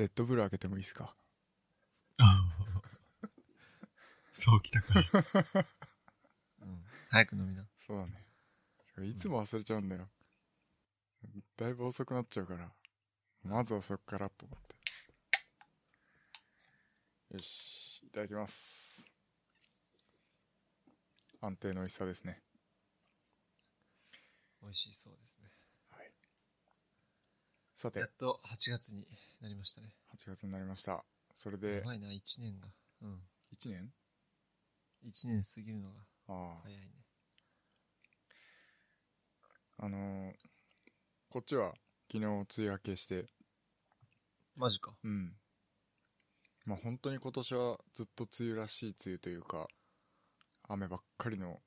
レッドブル開けてもいいですか？そうきたか。うん。早く飲みな。そうだね。いつも忘れちゃうんだよ。だいぶ遅くなっちゃうから、まずはそこからと思って。よし、いただきます。安定の美味しさですね。美味しそうですね。はい。さてやっ、と8月になりましたね。8月になりました。それやで、ばいな、1年が。うん。1年？1年過ぎるのがああ、早いね。あのーこっちは昨日梅雨明けして、マジか。うん。まあ本当に今年はずっと梅雨らしい梅雨というか、雨ばっかりの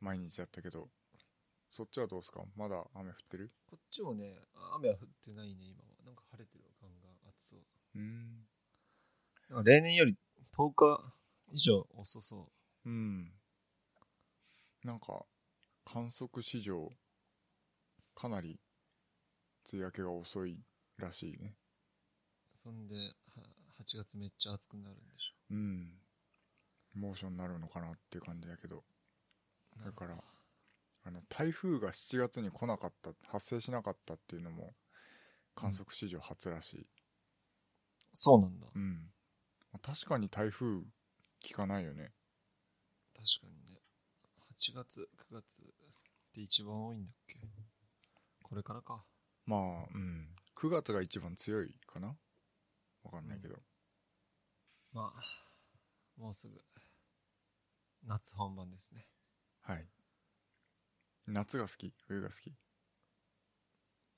毎日だったけど、そっちはどうですか？まだ雨降ってる？こっちもね、あ雨は降ってないね、今は。なんか晴れてるわ、ガンガン暑そう。うーん。なんか例年より10日以上遅そうん。なんか、観測史上、かなり梅雨明けが遅いらしいね。う。そんで、は8月めっちゃ暑くなるんでしうん。猛暑になるのかなっていう感じだけど。ょ。だから、あの、台風が7月に来なかった、発生しなかったっていうのも、観測史上初らしい。そうなんだ。うん。まあ確かに台風、聞かないよね。確かにね。8月、9月って一番多いんだっけ？これからか。まあ、うん。9月が一番強いかな？わかんないけど。まあ、もうすぐ、夏本番ですね。はい。夏が好き？冬が好き？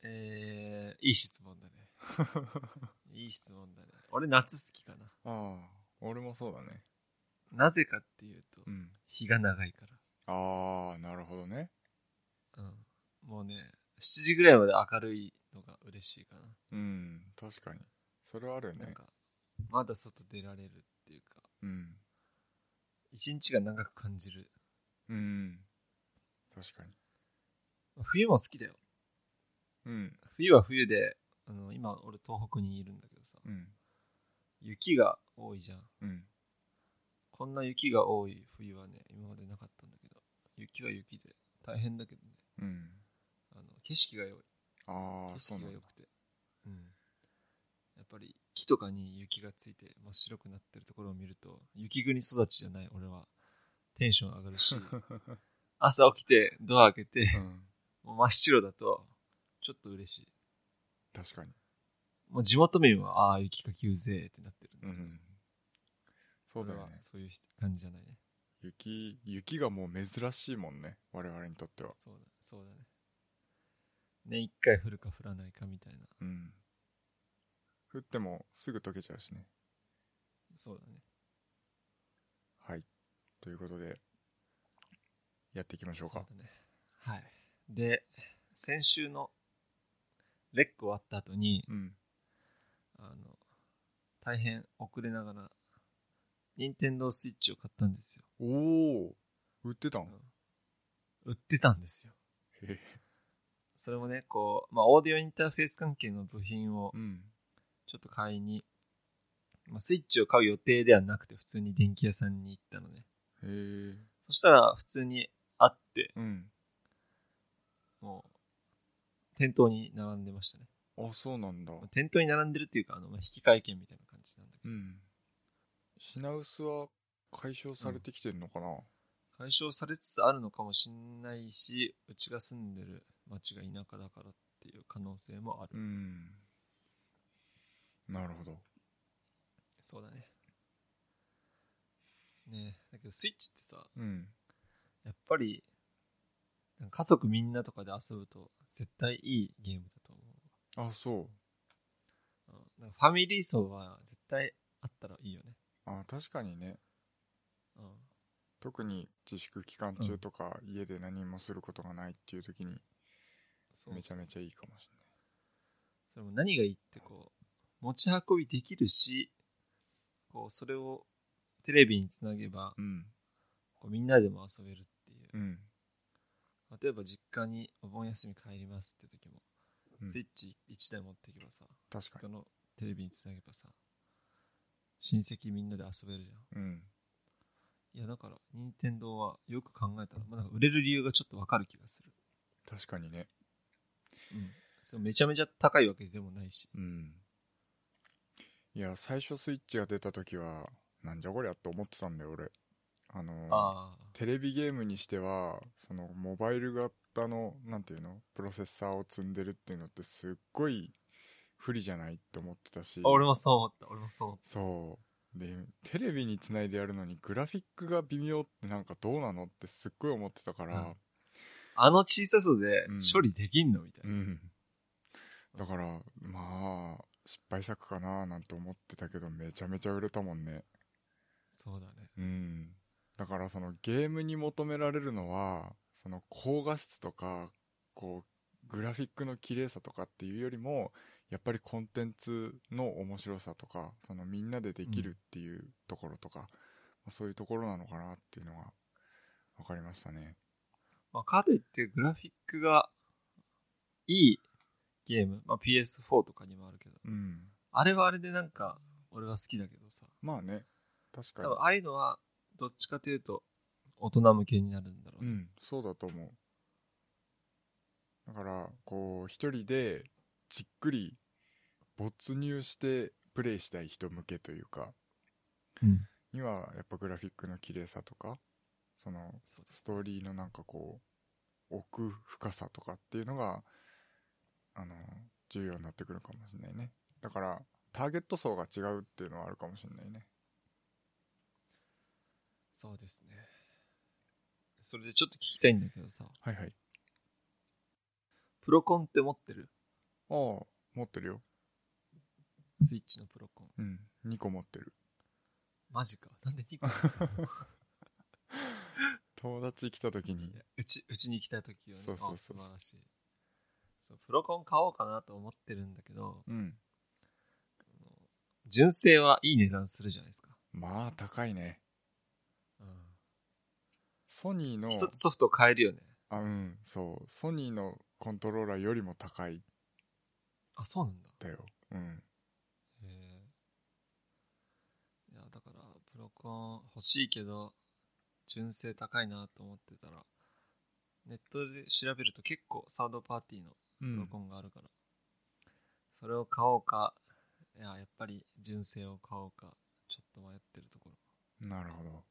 えー、いい質問だね。いい質問だね。俺夏好きかな。ああ、俺もそうだね。なぜかっていうと、うん。日が長いかああ、なるほどね。ら。うん。もうね、7時ぐらいまで明るいのが嬉しいかな。うん、確かに。それはあるよね。なんか、まだ外出られるっていうか、うん。一日が長く感じる。うん。確かに。冬も好きだよ。うん。冬は冬で、あの、今俺東北にいるんだけどさ、うん。雪が多いじゃん。うん。こんな雪が多い冬はね、今までなかったんだけど、雪は雪で大変だけどね、うん。あの景色が良い。ああ、景色が良く。て。うん。やっぱり木とかに雪がついて真っ白くなってるところを見ると、雪国育ちじゃない俺はテンション上がるし、朝起きてドア開けて、うん。もう真っ白だと、ちょっと嬉しい。確かに。もう地元民は、ああー、雪かきうぜえってなってる。うん。そうだよね。そういう感じじゃないね。雪、雪がもう珍しいもんね。我々にとっては。そうだ、そうだね。年一回降るか降らないかみたいな。うん。降ってもすぐ溶けちゃうしね。そうだね。はい。ということで、やっていきましょうか。そうだね。はい。で、先週のレック終わった後に、うん。あの、大変遅れながら、任天堂スイッチを買ったんですよ。おお売ってたん？売ってたんですよ。へへ。それもね、こう、まあ、オーディオインターフェース関係の部品をうん。ちょっと買いに、まあ、スイッチを買う予定ではなくて、普通に電気屋さんに行ったのね。へえ。そしたら、普通にあって、うん。もう、店頭に並んでましたね。あ、そうなんだ。まあ店頭に並んでるっていうか、あの、まあ、引換券みたいな感じなんだけど、うん。品薄は解消されてきてるのかな、解消されつつあるのかもしんないし、うちが住んでる町が田舎だからっていう可能性もある。うん。なるほど。そうだね。ねえだけどスイッチってさ、うん。やっぱり、家族みんなとかで遊ぶと絶対いいゲームだと思う。あ、そう。うんファミリー層は絶対あったらいいよね。あ、確かにね。うん。特に自粛期間中とか、家で何もすることがないっていう時に、めちゃめちゃいいかもしそれも何がいいってこう、持ち運びできるし、こう、それをテレビにつなげば、れない。こうみんなでも遊べるっていう。うん。うん。例えば実家にお盆休み帰りますって時も、うんスイッチ1台持っていけばさ、確かに。そのテレビにつなげばさ、親戚みんなで遊べるじゃん。うん。いや、だから、任天堂はよく考えたら、まあ、売れる理由がちょっとわかる気がする。確かにね。うん。それめちゃめちゃ高いわけでもないし。うん。いや、最初スイッチが出た時は、なんじゃこりゃって思ってたんだよ、俺。あの、ああ。テレビゲームにしては、その、モバイル型の、なんていうの、プロセッサーを積んでるっていうのってすっごい不利じゃないって思ってたし。あ俺もそう思った。俺もそう思った。そう。で、テレビにつないでやるのに、グラフィックが微妙ってなんかどうなのってすっごい思ってたから、うんあの小ささでうん処理できんのみたいな。うん。だから、まあ、失敗作かななんて思ってたけど、めちゃめちゃ売れたもんね。そうだね。うん。だからそのゲームに求められるのは、その高画質とか、こう、グラフィックの綺麗さとかっていうよりも、やっぱりコンテンツの面白さとか、そのみんなでできるっていうところとか、まあそういうところなのかなっていうのが分かりましたね。まあ、かといってグラフィックがいいゲーム、まあ、PS4 とかにもあるけど、うん。あれはあれでなんか俺は好きだけどさ、まあね、確かに。ああいうのはどっちかというと大人向けになるんだろうね。うん、そうだと思う。だから、こう、一人でじっくり没入してプレイしたい人向けというか、うん。にはやっぱグラフィックの綺麗さとか、そのそうです。ストーリーのなんかこう、奥深さとかっていうのが、あの、重要になってくるかもしれないね。だから、ターゲット層が違うっていうのはあるかもしれないね。そうですね。それでちょっと聞きたいんだけどさ、はいはい。プロコンって持ってる？ああ、持ってるよ。スイッチのプロコン。うん、2個持ってる。マジか。なんで2個？友達来た時にうち、うちに来た時はね、そうそうそうあ素晴らしい。そう、プロコン買おうかなと思ってるんだけど、うん。純正はいい値段するじゃないですか。まあ、高いね。うん。ソニーの、一つソフト買えるよね。あ、うん、そう。ソニーのコントローラーよりも高いんあ、そうなんだ。だよ。うん。へえ。いや、だから、プロコン欲しいけど、純正高いなと思ってたら、ネットで調べると結構サードパーティーのうプロんコ。ンがあるから、それを買おうか、いや、やっぱり純正を買おうか、ちょっと迷ってるところ。なるほど。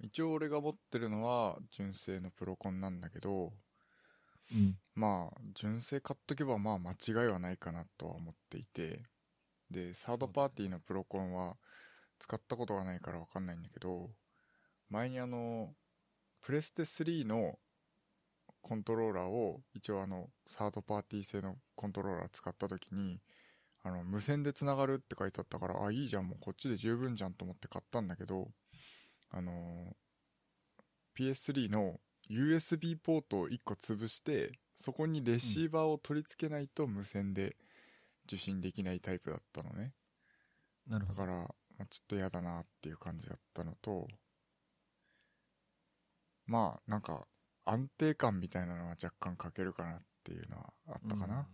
一応俺が持ってるのは純正のプロコンなんだけど、うん。まあ、純正買っとけばまあ間違いはないかなとは思っていて、で、サードパーティーのプロコンは使ったことがないからわかんないんだけど、前にあの、プレステ3のコントローラーを一応あの、サードパーティー製のコントローラー使った時に、あの、無線で繋がるって書いてあったから、あ、いいじゃん、もうこっちで十分じゃんと思って買ったんだけど、あのー PS3 の USB ポートを1個潰して、そこにレシーバーを取り付けないと無線で受信できないタイプだったのね。なるほど。だから、まあ、ちょっと嫌だなっていう感じだったのと、まあ、なんか、安定感みたいなのは若干欠けるかなっていうのはあったかうんな。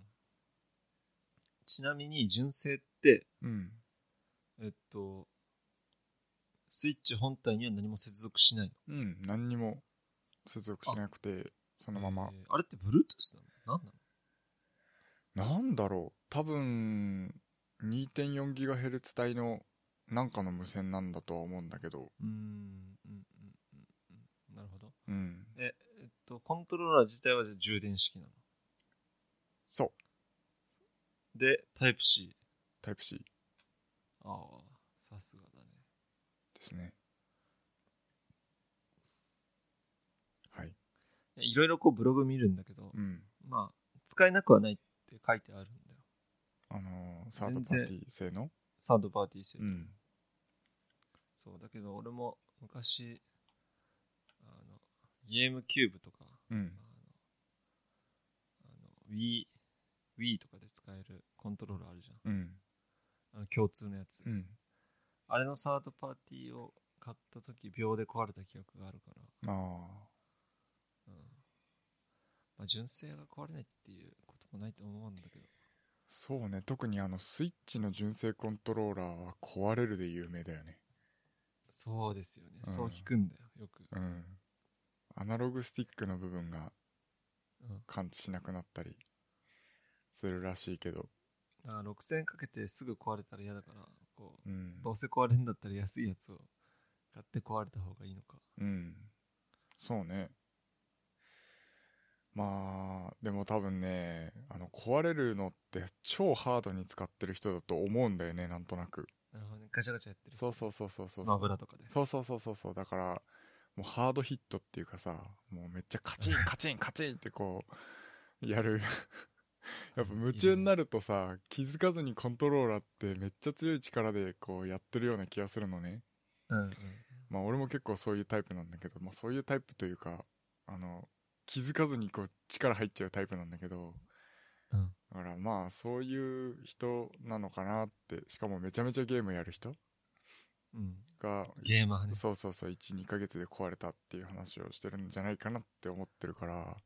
ちなみに、純正って、うん。えっと、スイッチ本体には何も接続しないの？うん、何にも接続しなくて、そのままえ。ーあれって Bluetooth なの？何なの？なんだろう多分 2.4GHz 帯のなんかの無線なんだとは思うんだけどうーん、うん、うん、うんうん。なるほど。うんえ、えっと、コントローラー自体はじゃあ充電式なの？そうで、タイプ C。タイプ C ああ、さすがだね。ですね。はい。いろいろこうブログ見るんだけど、うん。まあ、使えなくはないって書いてあるんだよ。あのーサードパーティー製の？サードパーティー製でうん。そう、だけど俺も昔、あの、ゲームキューブとか、うん。あの、あの Wii、Wii とかで使えるコントローラーあるじゃん。うん。あの共通のやつ。うんあれのサードパーティーを買った時秒で壊れた記憶があるから、あうん。まあ、純正が壊れないっていうこともないと思うんだけど。ーそうね特にあのスイッチの純正コントローラーは壊れるで有名だよねそうですよね。うんそう聞くんだよ、よく。うんアナログスティックの部分がうん。感知しなくなったりするらしいけどだから6000円かけてすぐ壊れたら嫌だから、こう、うんどうせ壊れるんだったら安いやつを買って壊れた方がいいのか。うんそうねまあでも多分ねあの壊れるのって超ハードに使ってる人だと思うんだよねなんとなくなるほどね。ガチャガチャやってる人。そうそうそうそうそうスマブラとかで。そうそうそうそうそうだからもうハードヒットっていうかさもうめっちゃカチンカチンカチンってこうやる やっぱ夢中になるとさ気づかずにコントローラーってめっちゃ強い力でこうやってるような気がするのねうんうん。まあ俺も結構そういうタイプなんだけど、まあ、そういうタイプというかあの気づかずにこう力入っちゃうタイプなんだけどうん。だからまあそういう人なのかなってしかもめちゃめちゃゲームやる人うん。がゲーマーね。そうそうそう12ヶ月で壊れたっていう話をしてるんじゃないかなって思ってるから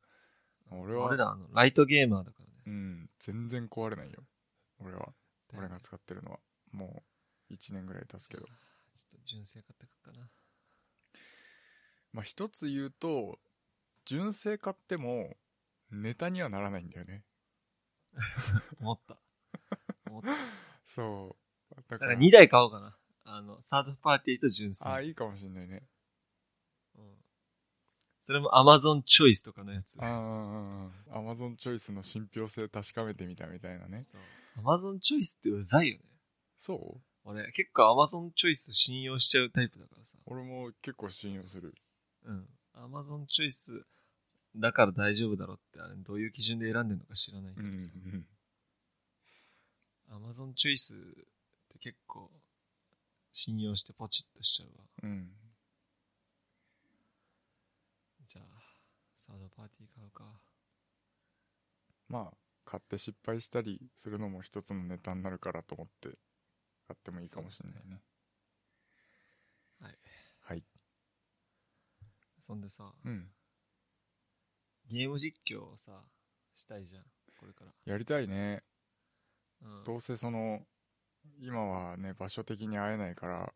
俺は俺ら、あの、ライトゲーマーだからね。うん全然壊れないよ俺はで俺が使ってるのはもう1年ぐらい経つけどちょっと純正買ってくかな。まあ一つ言うと純正買ってもネタにはならないんだよね 思った。思った。そうだだからから2台買おうかな。あの、サードパーティーと純正。ああいいかもしんないねうん。それも Amazon チョイスとかのやつ。ああアマゾンチョイスの信憑性確かめてみたみたいなねそう。Amazon チョイスってうざいよね。そう？俺、結構 Amazon チョイス信用しちゃうタイプだからさ。俺も結構信用するうん。Amazon チョイスだから大丈夫だろうって、あれどういう基準で選んでるのか知らないけうんうどさ。ん Amazon チョイスって結構信用してポチッとしちゃうわ。うんじゃあ、サードパーティー買うか。まあ買って失敗したりするのも一つのネタになるからと思って買ってもいいかもしれないねはい。はいそんでさ、うんゲーム実況をさ、したいじゃん。これから。やりたいねうん。どうせその今はね場所的に会えないから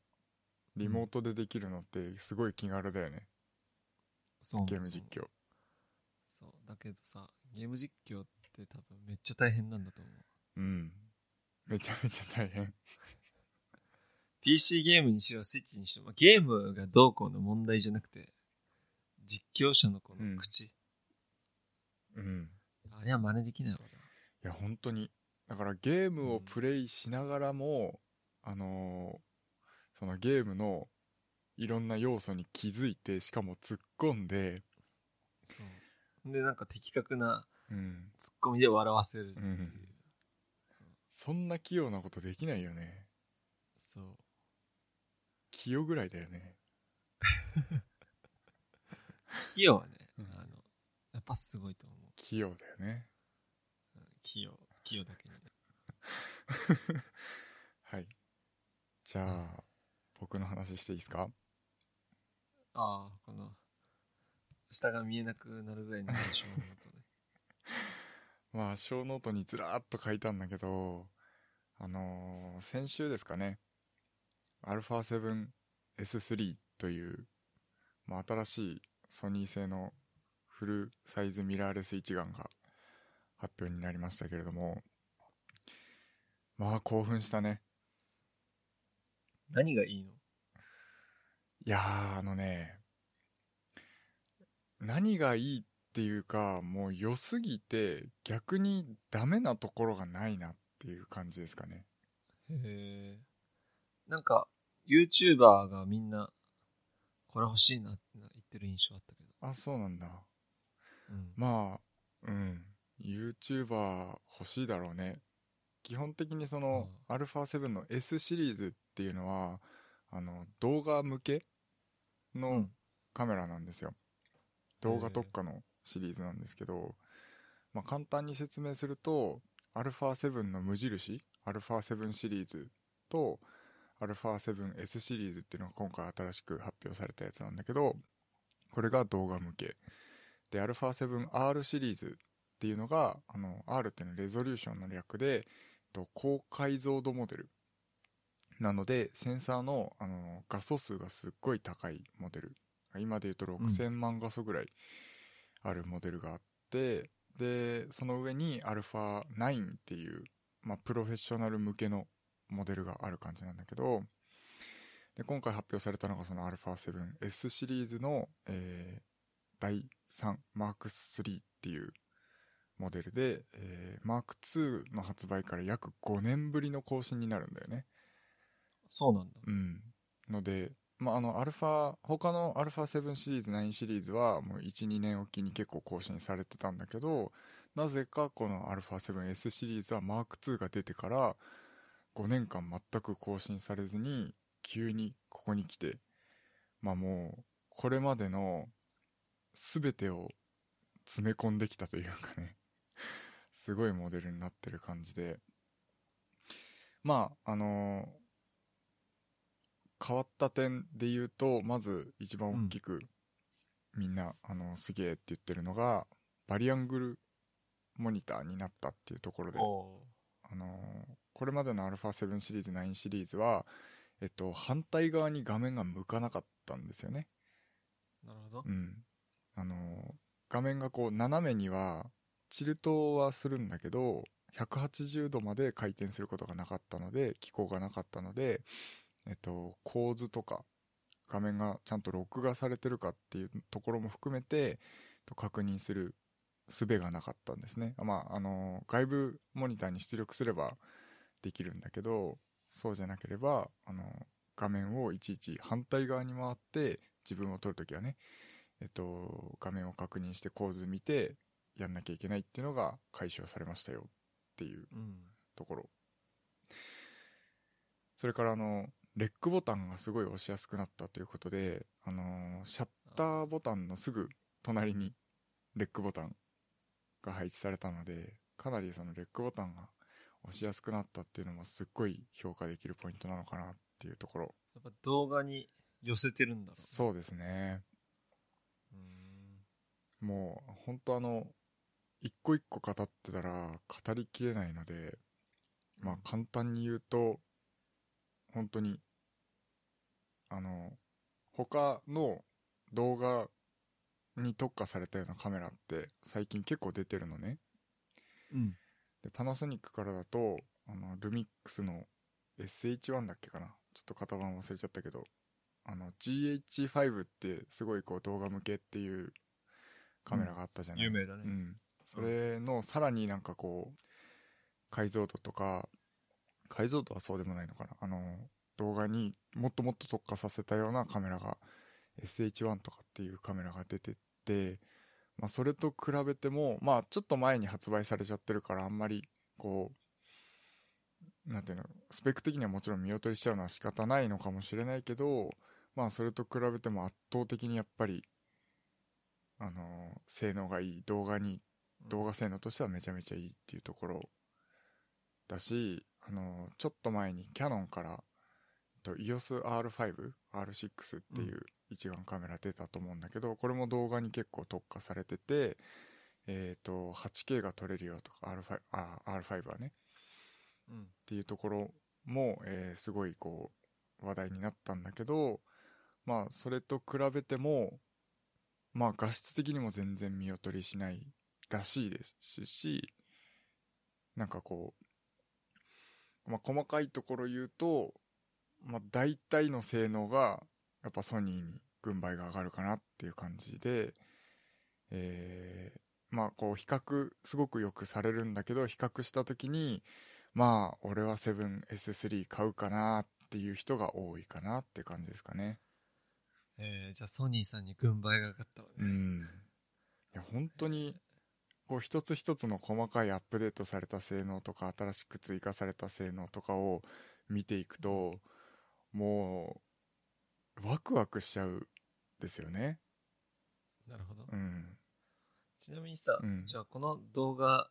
リモートでできるのってすごい気軽だよね、そうゲーム実況そう。だけどさ、ゲーム実況って多分めっちゃ大変なんだと思う。うんめちゃめちゃ大変 PC ゲームにしろスイッチにしろ、まあゲームがどうこうの問題じゃなくて、実況者のこうんの口。うんあれは真似できないわな。いや本当にだからゲームをプレイしながらも、あのーそのゲームのいろんな要素に気づいてしかも突っ込んで、そう。で、なんか的確なうん、ツッコミで笑わせるっていう。うんそんな器用なことできないよねそう。器用ぐらいだよね 器用はね、うんあの、やっぱすごいと思う。器用だよねうん器用、器用だけにね。はいじゃあ僕の話していいですか？ああ、この、下が見えなくなるぐらいの印象のもとね。まあ小ノートにずらーっと書いたんだけどあのー先週ですかね。α7S3 という、まあ、新しいソニー製のフルサイズミラーレス一眼が発表になりましたけれどもまあ興奮したね。何がいいの？いやーあのね何がいいっていうかもう良すぎて逆にダメなところがないなっていう感じですかねへえ。なんか、YouTuber がみんな、これ欲しいなって言ってる印象あったけど。あそうなんだうん。まあうん YouTuber 欲しいだろうね基本的にその α7 の S シリーズっていうのはあの動画向けのうんカメラなんですよ、動画特化のシリーズなんですけど、まあ、簡単に説明すると α7 の無印 α7 シリーズと α7S シリーズっていうのが今回新しく発表されたやつなんだけどこれが動画向けで α7R シリーズ っていうのが、あの、R っていうのはレゾリューションの略で、と高解像度モデル。 なので、センサーの、あの、画素数がすっごい高いモデル。今で言うと6000万画素ぐらいあるモデルがあって、で、その上に α9 っていう、まあ、プロフェッショナル向けのモデルがある感じなんだけど、で今回発表されたのがその α7S シリーズの、えー第3 M3 っていうモデルで、えー、M2 の発売から約5年ぶりの更新になるんだよね。そうなんだ。うん。ので、まあ、あの、アルファ、他の α7 シリーズ、9シリーズはもう1、2年おきに結構更新されてたんだけど、なぜかこの α7S シリーズは M2 が出てから5年間全く更新されずに、急にここに来て、まあもう、これまでの全てを詰め込んできたというかね、すごいモデルになってる感じで、まあ、あの変わった点で言うと、まず一番大きく、みんな、あの、すげえって言ってるのが、バリアングルモニターになったっていうところで、おあのこれまでの α7 シリーズ、9シリーズは、えっと、反対側に画面が向かなかったんですよね。ーなるほどう。ん。あの画面がこう、斜めには、チルトはするんだけど、180度まで回転することがなかったので、機構がなかったので、えっと、構図とか、画面がちゃんと録画されてるかっていうところも含めて、と確認する術がなかったんですね。まあ、あの、外部モニターに出力すればできるんだけど、そうじゃなければ、あの、画面をいちいち反対側に回って、自分を撮るときはね、えっと、画面を確認して構図見て、やんなきゃいけないっていうのが解消されましたよっていううん。ところ。それからあの、レックボタンがすごい押しやすくなったということで、あのーシャッターボタンのすぐ隣にレックボタンが配置されたので、かなりそのレックボタンが押しやすくなったっていうのもすっごい評価できるポイントなのかなっていうところ。やっぱ動画に寄せてるんだろうね。そうですね。うーん。もう、本当あの、一個一個語ってたら語りきれないので、まあ簡単に言うと、本当に、あの、他の動画に特化されたようなカメラって最近結構出てるのね。うん。で、パナソニックからだと、あの、ルミックスの SH1 だっけかなちょっと型番忘れちゃったけど、あの、GH5 ってすごいこう動画向けっていうカメラがあったじゃない、有名だね。うん。それのさらになんかこう、解像度とか、解像度はそうでもないのかな。あの、動画にもっともっと特化させたようなカメラが、SH1 とかっていうカメラが出てって、まあそれと比べても、まあちょっと前に発売されちゃってるからあんまり、こう、なんていうの、スペック的にはもちろん見劣りしちゃうのは仕方ないのかもしれないけど、まあそれと比べても圧倒的にやっぱり、あの、性能がいい動画に動画性能としてはめちゃめちゃいいっていうところだし、あの、ちょっと前にキャノンから、と EOS R5、R6 っていう一眼カメラ出たと思うんだけど、これも動画に結構特化されてて、えっ、と、8K が撮れるよとか、R5、あ、R5 はね、うん。っていうところも、えーすごいこう、話題になったんだけど、まあ、それと比べても、まあ、画質的にも全然見劣りしないらしいですし、なんかこう、まあ、細かいところ言うと、まあ、大体の性能が、やっぱソニーに軍配が上がるかなっていう感じで、えーまあ、こう、比較、すごくよくされるんだけど、比較したときに、まあ、俺は 7S3 買うかなっていう人が多いかなって感じですかね。えー、じゃあソニーさんに軍配が上がったわね。うん。いや、本当に、こう、一つ一つの細かいアップデートされた性能とか、新しく追加された性能とかを見ていくと、もう、ワクワクしちゃうですよね。なるほど。うん。ちなみにさ、うんじゃあこの動画、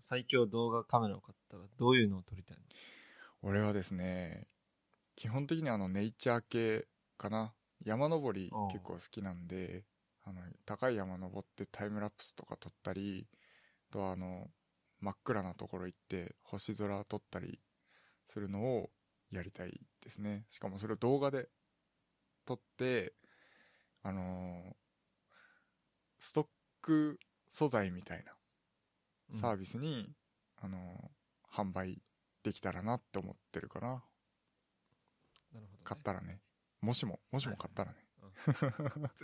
最強動画カメラを買ったらどういうのを撮りたいの？俺はですね、基本的にあの、ネイチャー系かな。山登り結構好きなんで、あの、高い山登ってタイムラプスとか撮ったり、とはあの真っ暗なところ行って星空撮ったりするのをやりたいですね。しかもそれを動画で撮ってあのーストック素材みたいなサービスに、あのー販売できたらなって思ってるかな。なるほど、ね。買ったらね。もしももしも買ったらね、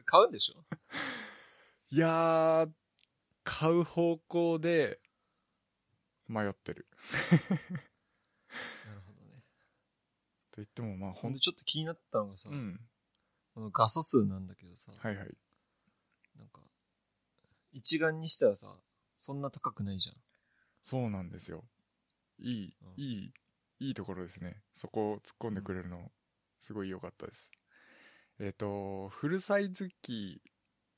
買うんでしょ？いやー買う方向で迷ってる。なるほ言ってもまあほんでちょっと気になったのがさ、うん。この画素数なんだけどさ、はいはい。なんか、一眼にしたらさ、そんな高くないじゃん。そうなんですよ。いい、うん。いいいいところですね。そこを突っ込んでくれるのすごい良かったです。えっ、とフルサイズ機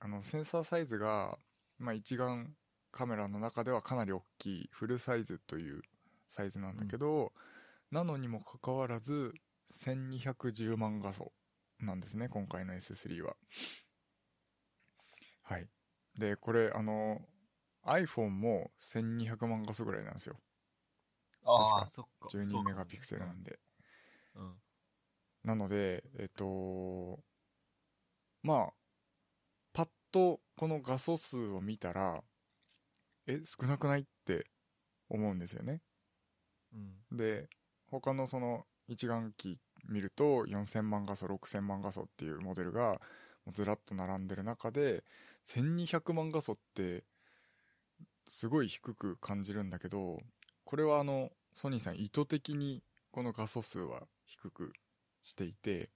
あのセンサーサイズが、まあ、一眼カメラの中ではかなり大きいフルサイズというサイズなんだけど、なのにもかかわらず1210万画素なんですね今回の S3 ははいでこれあの iPhone も1200万画素ぐらいなんですよああ、そっか。12メガピクセルなんでうん。うん。なので、えっと、まあ、パッとこの画素数を見たら、え、少なくないって思うんですよね。うん。で、他のその一眼機見ると4000万画素、6000万画素っていうモデルがずらっと並んでる中で、1200万画素ってすごい低く感じるんだけど、これはあの、ソニーさん意図的にこの画素数は低くしていて、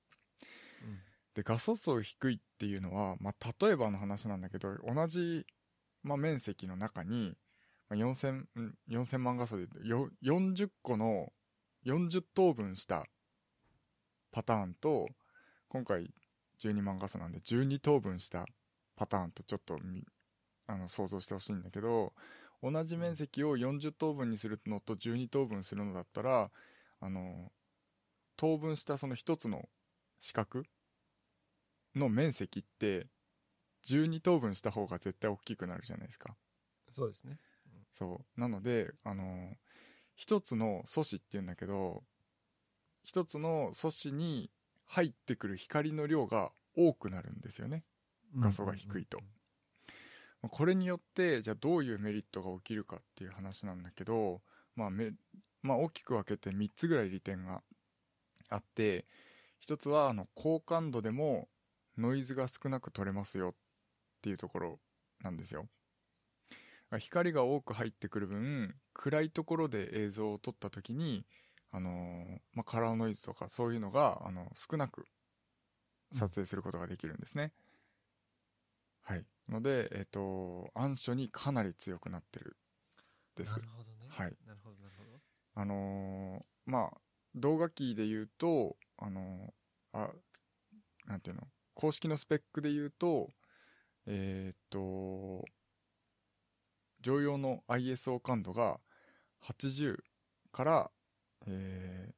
うん。で画素数低いっていうのは、まあ、例えばの話なんだけど同じ、まあ、面積の中に、まあ、4000, ん4000万画素でよ40個の40等分したパターンと今回12万画素なんで12等分したパターンとちょっとみあの想像してほしいんだけど同じ面積を40等分にするのと12等分するのだったらあの等分したその一つの四角の面積って12等分した方が絶対大きくなるじゃないですか。そうですね。そう。なのであの一つの素子っていうんだけど一つの素子に入ってくる光の量が多くなるんですよね。画素が低いと。まあこれによってじゃあどういうメリットが起きるかっていう話なんだけど、まあめまあ、大きく分けて3つぐらい利点があって一つはあの高感度でもノイズが少なく取れますよっていうところなんですよ光が多く入ってくる分暗いところで映像を撮った時にあのーまあ、カラーノイズとかそういうのがあの少なく撮影することができるんですね、はい。のでえっ、と暗所にかなり強くなってるです。なるほどね。はい。なるほど、なるほど。あのーまあ動画機で言うとあのーあなんていうの？公式のスペックで言うとえーっと常用の ISO 感度が80から、えー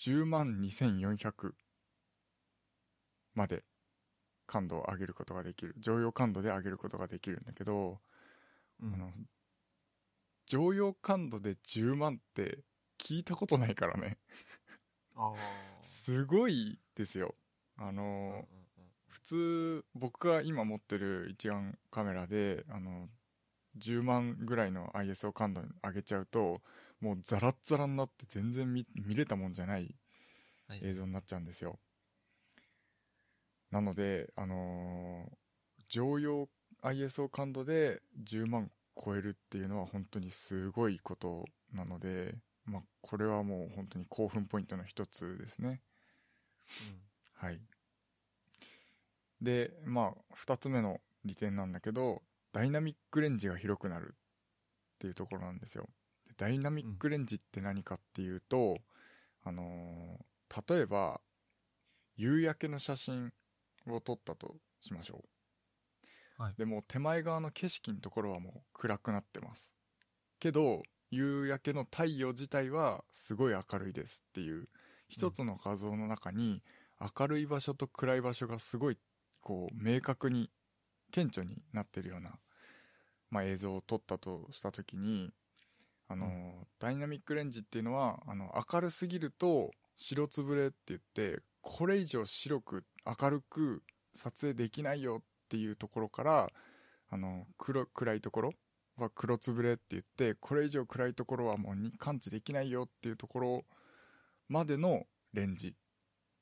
10万2400まで感度を上げることができる。常用感度で上げることができるんだけど、うん。あの常用感度で10万って聞いたことないからね。すごいですよ。あのうんうんうん。普通僕が今持ってる一眼カメラであの10万ぐらいの ISO 感度に上げちゃうともうザラッザラになって全然見見れたもんじゃないはい。映像になっちゃうんですよ。なのであのー常用 ISO 感度で10万超えるっていうのは本当にすごいことなのでまあこれはもう本当に興奮ポイントの一つですね。はい。で、まあ、二つ目の利点なんだけど、ダイナミックレンジが広くなるっていうところなんですよ。でダイナミックレンジって何かっていうと、あのー例えば、夕焼けの写真を撮ったとしましょう。はいでも手前側の景色のところはもう暗くなってます。けど、夕焼けの太陽自体はすごい明るいですっていう、一つの画像の中に明るい場所と暗い場所がすごいこう明確に顕著になってるようなまあ、映像を撮ったとした時にあの、うダイナミックレンジっていうのはあの明るすぎると白つぶれって言ってこれ以上白く明るく撮影できないよっていうところからあの黒暗いところは黒つぶれって言ってこれ以上暗いところはもうに感知できないよっていうところまでのレンジ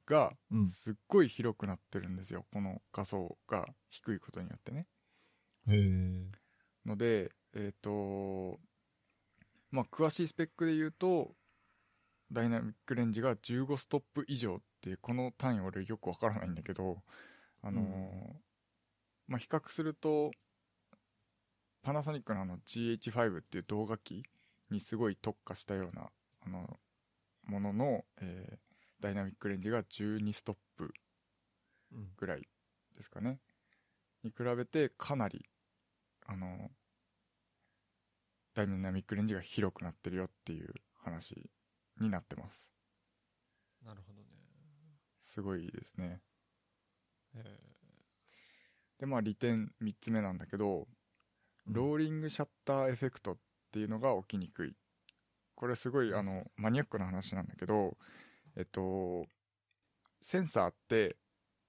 がうん。すっごい広くなってるんですよこの画素が低いことによってね。のでえっ、とまあ詳しいスペックで言うとダイナミックレンジが15ストップ以上っていうこの単位俺よくわからないんだけどあのーうんまあ比較するとパナソニックのあの GH5 っていう動画機にすごい特化したようなあのものの、えーダイナミックレンジが12ストップうん。ぐらいですかねに比べてかなりあのダイナミックレンジが広くなってるよっていう話になってますなるほどね。すごいですねへでまあ利点3つ目なんだけどえ。ローリングシャッターエフェクトっていうのが起きにくいこれすごいあのマニアックな話なんだけどえっとセンサーって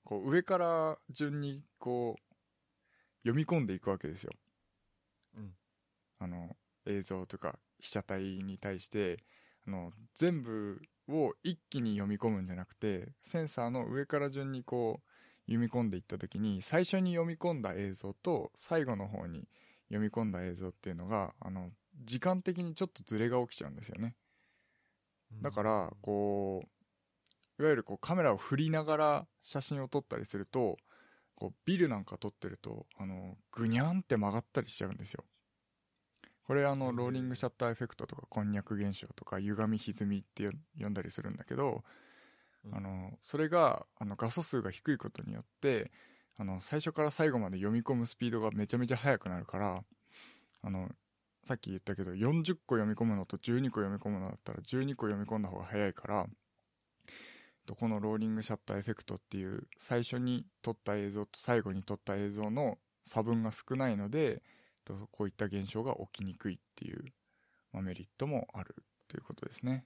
こう上から順にこう読み込んでいくわけですよ。うん。あの映像とか被写体に対してあの全部を一気に読み込むんじゃなくてセンサーの上から順にこう読み込んでいった時に最初に読み込んだ映像と最後の方に読み込んだ映像っていうのがあの時間的にちょっとズレが起きちゃうんですよね。うん。だからこういわゆるこうカメラを振りながら写真を撮ったりするとこうビルなんか撮ってるとあのグニャンって曲がったりしちゃうんですよ。これあのうんローリングシャッターエフェクトとかこんにゃく現象とか歪み歪みってよ呼んだりするんだけどうん。あのそれがあの画素数が低いことによってあの最初から最後まで読み込むスピードがめちゃめちゃ速くなるからあのさっき言ったけど40個読み込むのと12個読み込むのだったら12個読み込んだ方が早いからとこのローリングシャッターエフェクトっていう最初に撮った映像と最後に撮った映像の差分が少ないのでとこういった現象が起きにくいっていう、まあ、メリットもあるということですね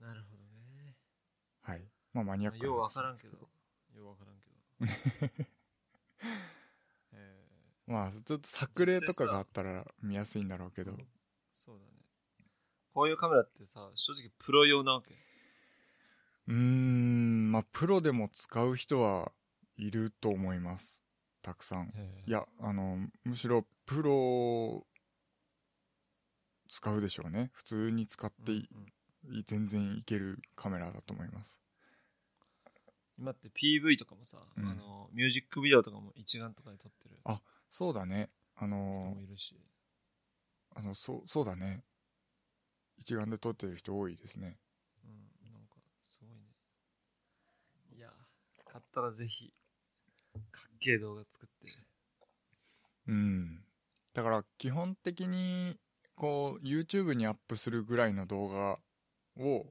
なるほどね。はいまあマニアックなようわからんけど。ようわからんけど。えまあちょっと作例とかがあったら見やすいんだろうけどーそうだね。こういうカメラってさ、正直プロ用なわけ。うーんまあプロでも使う人はいると思います。たくさん。いやあのむしろプロ使うでしょうね。普通に使ってい、うんうん。全然いけるカメラだと思います。今って PV とかもさ、うん。あのミュージックビデオとかも一眼とかで撮ってるあそうだね。あ人のもいるし。あのそうそうだね。一眼で撮ってる人多いですねうん、なんか、すごいね。いや、買ったらぜひ、かっけえ動画作って。うんだから基本的にこう YouTube にアップするぐらいの動画を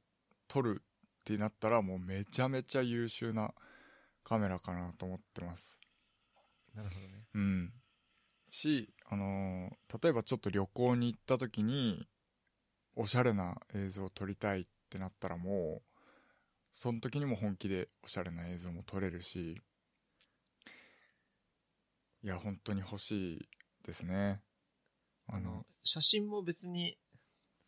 撮るってなったらもうめちゃめちゃ優秀なカメラかなと思ってますなるほどね。うんしあのー例えばちょっと旅行に行った時におしゃれな映像を撮りたいってなったらもうその時にも本気でおしゃれな映像も撮れるしいや本当に欲しいですね。あの写真も別に、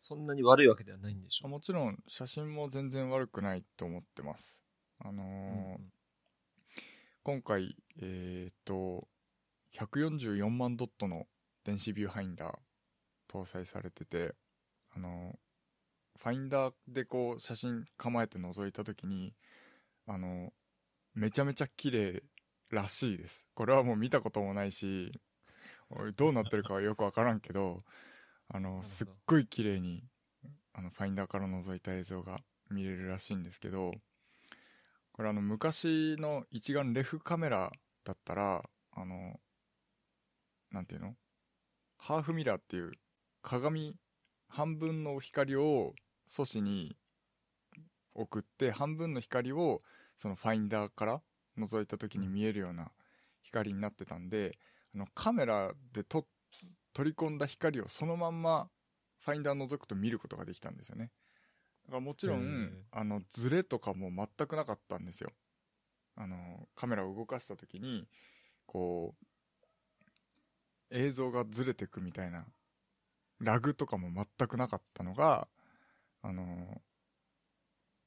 そんなに悪いわけではないんでしょもちろん写真も全然悪くないと思ってます。あのーうんうん今回えっ、と144万ドットの電子ビューハインダー搭載されててあのファインダーでこう写真構えて覗いた時にあのめちゃめちゃ綺麗らしいです。これはもう見たこともないしどうなってるかはよくわからんけどあのすっごい綺麗にあのファインダーから覗いた映像が見れるらしいんですけどこれあの昔の一眼レフカメラだったらあのなんていうの？ハーフミラーっていう鏡半分の光を素子に送って半分の光をそのファインダーから覗いた時に見えるような光になってたんであのカメラで取り込んだ光をそのまんまファインダー覗くと見ることができたんですよね。だからもちろんあのズレとかも全くなかったんですよ。あのカメラを動かした時にこう映像がずれてくみたいなラグとかも全くなかったのがあの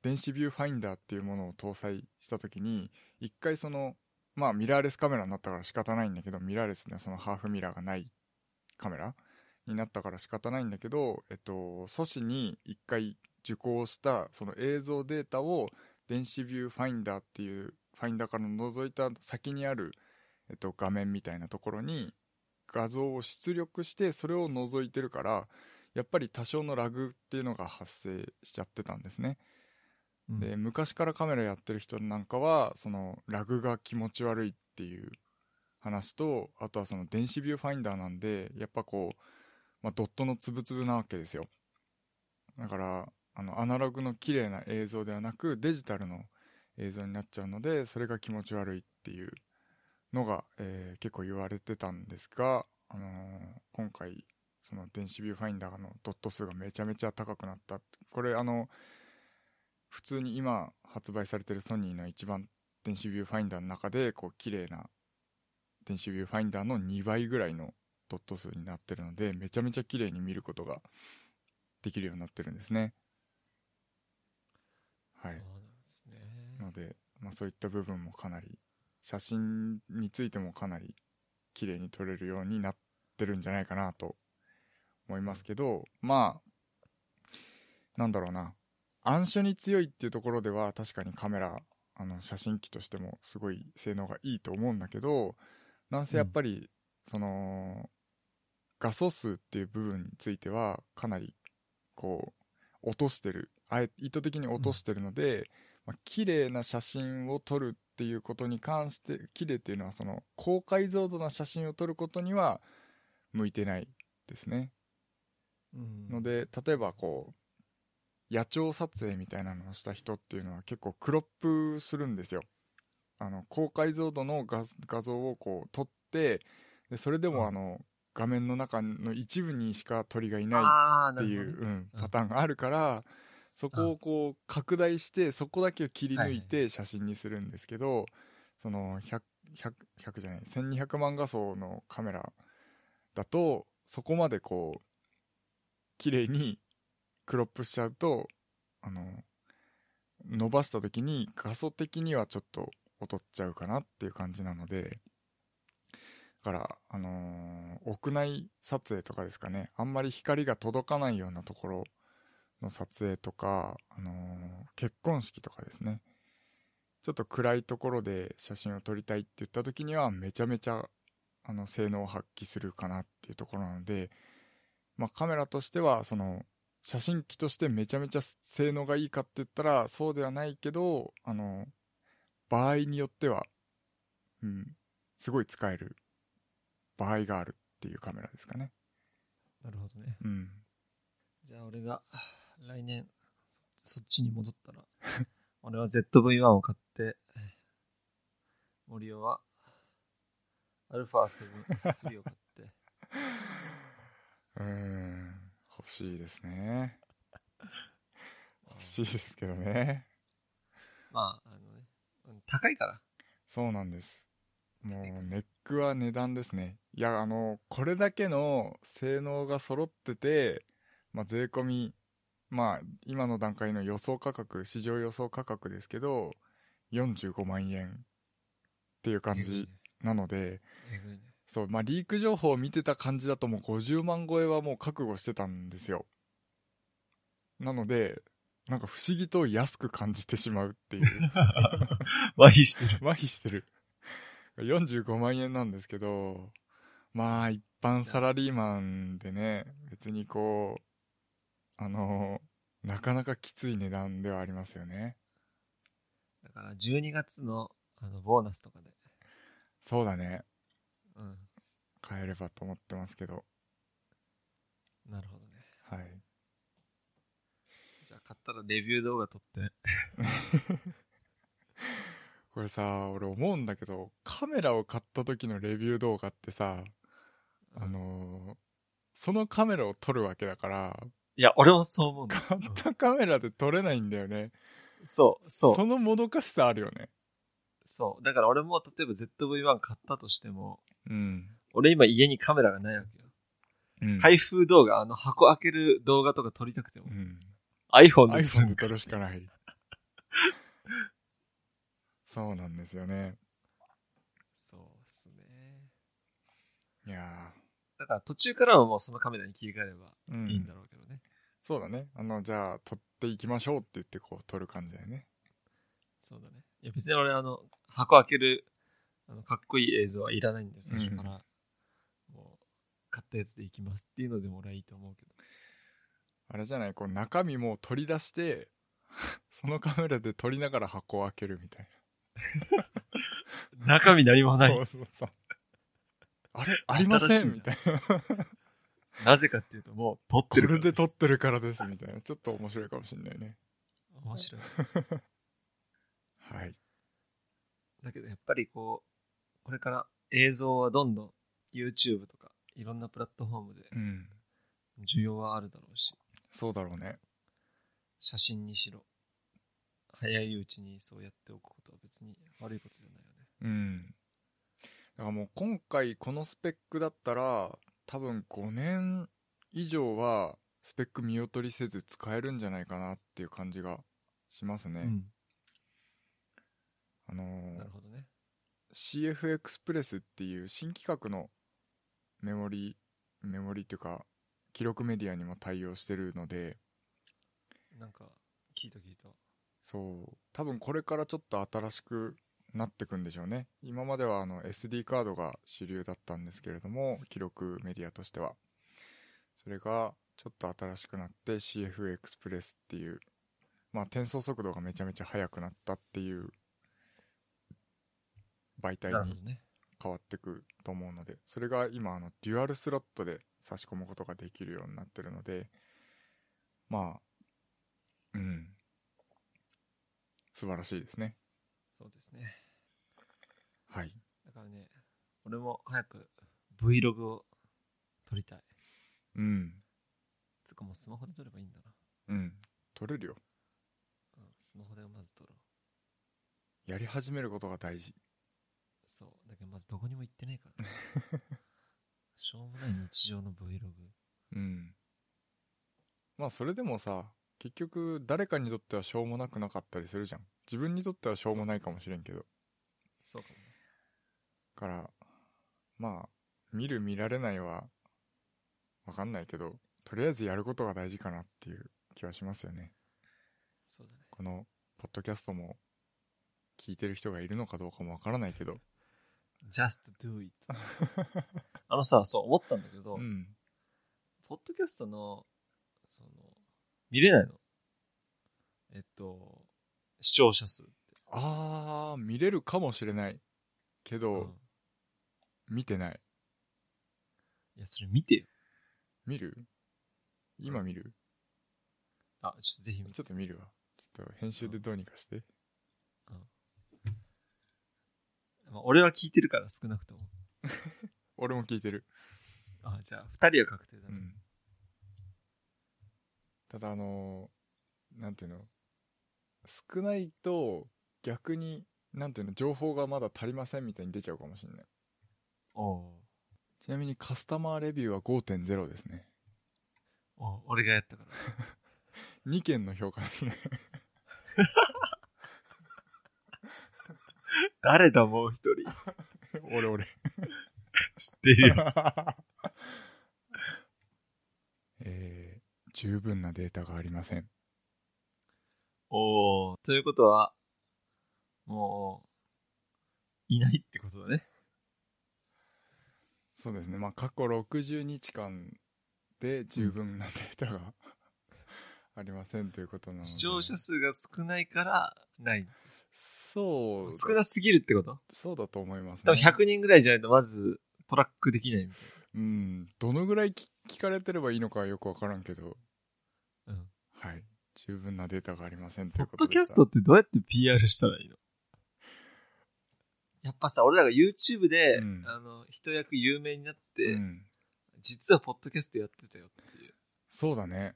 電子ビューファインダーっていうものを搭載した時に一回そのまあミラーレスカメラになったから仕方ないんだけどミラーレスにはそのハーフミラーがないカメラになったから仕方ないんだけど、えっと、素子に一回受光したその映像データを電子ビューファインダーっていうファインダーから覗いた先にある、えっと、画面みたいなところに画像を出力してそれを覗いてるからやっぱり多少のラグっていうのが発生しちゃってたんですね。うんで昔からカメラやってる人なんかはそのラグが気持ち悪いっていう話とあとはその電子ビューファインダーなんでやっぱこう、まあ、ドットのつぶつぶなわけですよだからあのアナログの綺麗な映像ではなくデジタルの映像になっちゃうのでそれが気持ち悪いっていうのが、えー結構言われてたんですが、あのー今回その電子ビューファインダーのドット数がめちゃめちゃ高くなった。これあの普通に今発売されてるソニーの一番電子ビューファインダーの中でこう綺麗な電子ビューファインダーの2倍ぐらいのドット数になってるのでめちゃめちゃ綺麗に見ることができるようになってるんですね。はい。そうなんですね。ので、まあ、そういった部分もかなり写真についてもかなり綺麗に撮れるようになってるんじゃないかなと思いますけどまあなんだろうな。暗所に強いっていうところでは確かにカメラあの写真機としてもすごい性能がいいと思うんだけどなんせやっぱり、その画素数っていう部分についてはかなりこう落としてる。あえ意図的に落としてるので、まあ、綺麗な写真を撮るっていうことに関して綺麗っていうのはその高解像度な写真を撮ることには向いてないですね。うんので例えばこう野鳥撮影みたいなのをした人っていうのは結構クロップするんですよ。あの高解像度の画画像をこう撮ってでそれでうん。もあの画面の中の一部にしか鳥がいないっていう、うん、うん。パターンがあるからそこをこう拡大してそこだけを切り抜いて写真にするんですけど、その 100, 100, 100じゃない1200万画素のカメラだとそこまでこう綺麗にクロップしちゃうとあの伸ばした時に画素的にはちょっと劣っちゃうかなっていう感じなのでだから、あのー屋内撮影とかですかね。あんまり光が届かないようなところの撮影とか、あのー結婚式とかですね。ちょっと暗いところで写真を撮りたいって言った時にはめちゃめちゃあの性能を発揮するかなっていうところなので、まあ、カメラとしてはその写真機としてめちゃめちゃ性能がいいかって言ったらそうではないけどあの場合によっては、うん、すごい使える場合があるっていうカメラですかね。なるほどね。うん、じゃあ俺が来年そそっちに戻ったら、俺は ZV-1 を買って、森尾は α7S3 を買って、うーん欲しいですね。欲しいですけどね。まあ、あのね、うん高いから。そうなんです。もうネックは値段ですね。いや、あの、これだけの性能が揃ってて、まあ、税込み、まあ、今の段階の予想価格、市場予想価格ですけど、45万円っていう感じなので、えぐいね。そう、まあ、リーク情報を見てた感じだともう50万超えはもう覚悟してたんですよ。なので、なんか不思議と安く感じてしまうっていう。麻痺してる。麻痺してる。45万円なんですけど、まあ一般サラリーマンでね、別にこう、あの、なかなかきつい値段ではありますよね。だから12月のあのボーナスとかで、そうだね。うん、買えればと思ってますけど。なるほどね。はい。じゃあ買ったらレビュー動画撮って、これさ、俺思うんだけど、カメラを買った時のレビュー動画ってさ、あのそのカメラを撮るわけだから、いや、俺もそう思うんだ。買ったカメラで撮れないんだよね。そう、そう。そのもどかしさあるよね。そう。だから俺も例えば ZV-1 買ったとしても、うん。俺今家にカメラがないわけよ。うん。開封動画、あの箱開ける動画とか撮りたくてもう、ん。iPhone で撮 iPhone るで撮るしかない。そうなんですよね。そうっすね。いやだから途中からはもうそのカメラに切り替えれば。いいんだろうけどね。そうだね。あの、じゃあ、撮っていきましょうって言って、こう、撮る感じだよね。そうだね。いや別に俺あの、箱開ける、あの、かっこいい映像はいらないんで、最初から。買ったやつでいきますっていうのでも俺はいいと思うけど。あれじゃない、こう、中身も取り出して、そのカメラで撮りながら箱を開けるみたい中身何もな。ない。そうそうそう。あれ？ありませんみたいな。なぜかっていうともう、撮っこてるかられで撮ってるからです、みたいな。ちょっと面白いかもしれないね。面白い。はい。だけどやっぱりこう、これから映像はどんどん YouTube とかいろんなプラットフォームでうん。需要はあるだろうし、そうだろうね。写真にしろ、早いうちにそうやっておくことは別に悪いことじゃないよね。うん。だからもう今回このスペックだったら、多分5年以上はスペック見劣りせず使えるんじゃないかなっていう感じがしますね。うん。あのーなるほどね。CF エクスプレスっていう新規格のメモリメモリっていうか記録メディアにも対応してるのでなんか、聞いた聞いた。そう多分これからちょっと新しくなってくんでしょうね今まではあの SD カードが主流だったんですけれども記録メディアとしてはそれがちょっと新しくなって CF エクスプレスっていうまあ転送速度がめちゃめちゃ速くなったっていう媒体に。変わってくと思うのでそれが今あのデュアルスロットで差し込むことができるようになってるのでまあうん素晴らしいですねそうですね。はいだからね、俺も早く Vlog を撮りたい。うんつうかもうスマホで撮ればいいんだうん取れるよな。うん、スマホでまず撮ろう。やり始めることが大事そう。だけどまずどこにも行ってないから、ね。しょうもない日常の Vlog。うんまあそれでもさ結局誰かにとってはしょうもなくなかったりするじゃん自分にとってはしょうもないかもしれんけどそうかもね。からまあ見る見られないはわかんないけどとりあえずやることが大事かなっていう気はしますよねそうだね。このポッドキャストも聞いてる人がいるのかどうかもわからないけど just do it. あのさ、そう思ったんだけど、うん。ポッドキャストの、その、見れないの。えっと、視聴者数って。あー見れるかもしれないけど、うん。見てない。いや、それ見てよ。見る？今見る？あ、ちょっとぜひ。ちょっと見るわ。ちょっと編集でどうにかしてまあ、俺は聞いてるから少なくとも。俺も聞いてる。あ、じゃあ、二人は確定だね。うん。ただあのーなんていうの？少ないと逆になんていうの？情報がまだ足りませんみたいに出ちゃうかもしれない。ちなみにカスタマーレビューは5.0ですね。おう俺がやったから。2件の評価ですね 誰だ、もう一人。俺俺知ってるよ。えー、十分なデータがありませんおおということは、もう、いないってことだね。そうですねまあ過去60日間で十分なデータが、ありませんということなので視聴者数が少ないから、ない。そうだ。少なすぎるってこと？そうだと思います多分ね100人ぐらいじゃないとまずトラックできないみたいうん。どのぐらい聞聞かれてればいいのかはよくわからんけど。な。うん。はい。十分なデータがありませんというポッことでした。ドキャストってどうやって PR したらいいの？やっぱさ、俺らが YouTube で、うん。あの、一役有名になって、うん。実はポッドキャストやってたよっていう。そうだね。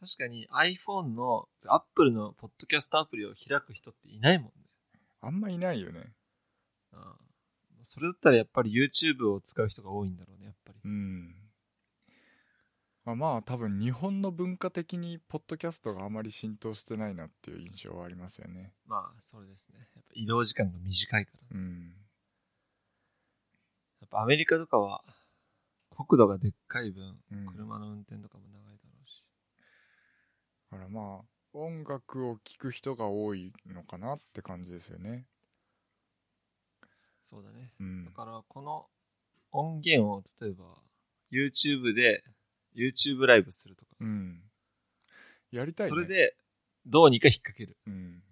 確かに iPhone の Apple のポッドキャストアプリを開く人っていないもんね。あんまいないよね。うん。それだったらやっぱり YouTube を使う人が多いんだろうね、やっぱり。うん。まあまあ多分日本の文化的にポッドキャストがあまり浸透してないなっていう印象はありますよね。まあ、それですね。やっぱ移動時間が短いから。うん。やっぱアメリカとかは国土がでっかい分、車の運転とかも長い。からまあ音楽を聴く人が多いのかなって感じですよね。そうだね。うんだ。からこの音源を例えば YouTube で YouTube ライブするとか、うん。やりたいね。それ、でどうにか引っ掛ける。うん。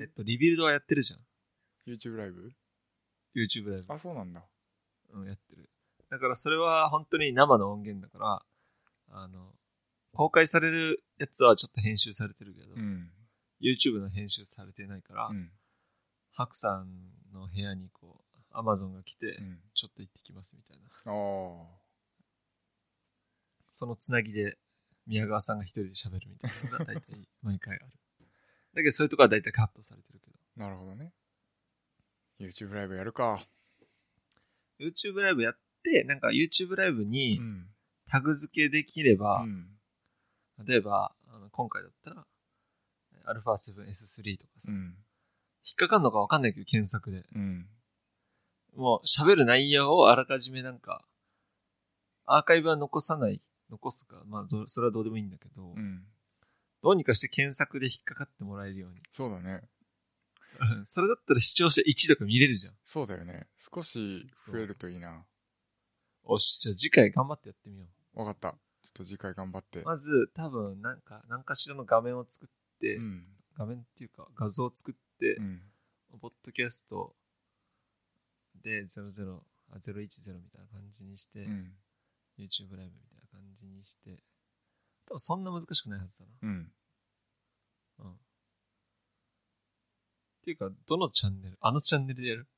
えっと、リビルドはやってるじゃん。YouTube ライブ？YouTube ライブ。あ、そうなんだ。うん、やってる。だからそれは本当に生の音源だから、あの、公開されるやつはちょっと編集されてるけど、うん。YouTube の編集されてないから、うん。ハクさんの部屋にこう、Amazon が来て、うん。ちょっと行ってきますみたいな。そのつなぎで宮川さんが一人で喋るみたいなのが 大体毎回ある。だけどそういうとこは大体カットされてるけど。なるほどね。YouTube ライブやるか。YouTube ライブやって、なんか YouTube ライブうにん。タグ付けできれば、うん。例えば、あの今回だったら、α7S3 とかさ、うん。引っかかんのかわかんないけど検索で。うん。もう喋る内容をあらかじめなんか、アーカイブは残さない、残すか、まあど、それはどうでもいいんだけど、うん。どうにかして検索で引っかかってもらえるように。そうだね。それだったら視聴者1とか見れるじゃん。そうだよね。少し増えるといいな。おし、じゃあ次回頑張ってやってみよわかった。ちょっと次回頑張ってう。。まず、多分、なんか、何かしらの画面を作って、うん。画面っていうか画像を作って、うん。ポッドキャストで00、あ、010みたいな感じにして、うん。YouTube ライブみたいな感じにして、多分そんな難しくないはずだうん。な。うん。っていうか、どのチャンネルあのチャンネルでやる？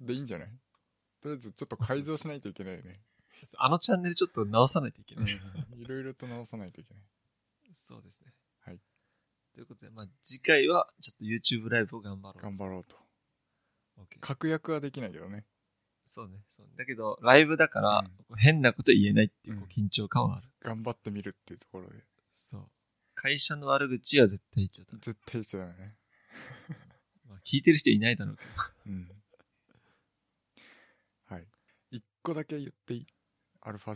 でいいんじゃない？とりあえずちょっと改造しないといけないよね。あのチャンネルちょっと直さないといけない。いろいろと直さないといけない。そうですね。はい。ということで、まあ、次回はちょっと YouTube ライブを頑張ろう。頑張ろうと。確約はできないけどね。そうね。そうだけど、ライブだから、こう変なこと言えないっていうこうんう緊張感はある。頑張ってみるっていうところで。そう。会社の悪口は絶対言っちゃった。絶対言っちゃダメね。まあ、聞いてる人いないだろうけど。うん。はい。一個だけ言っていい？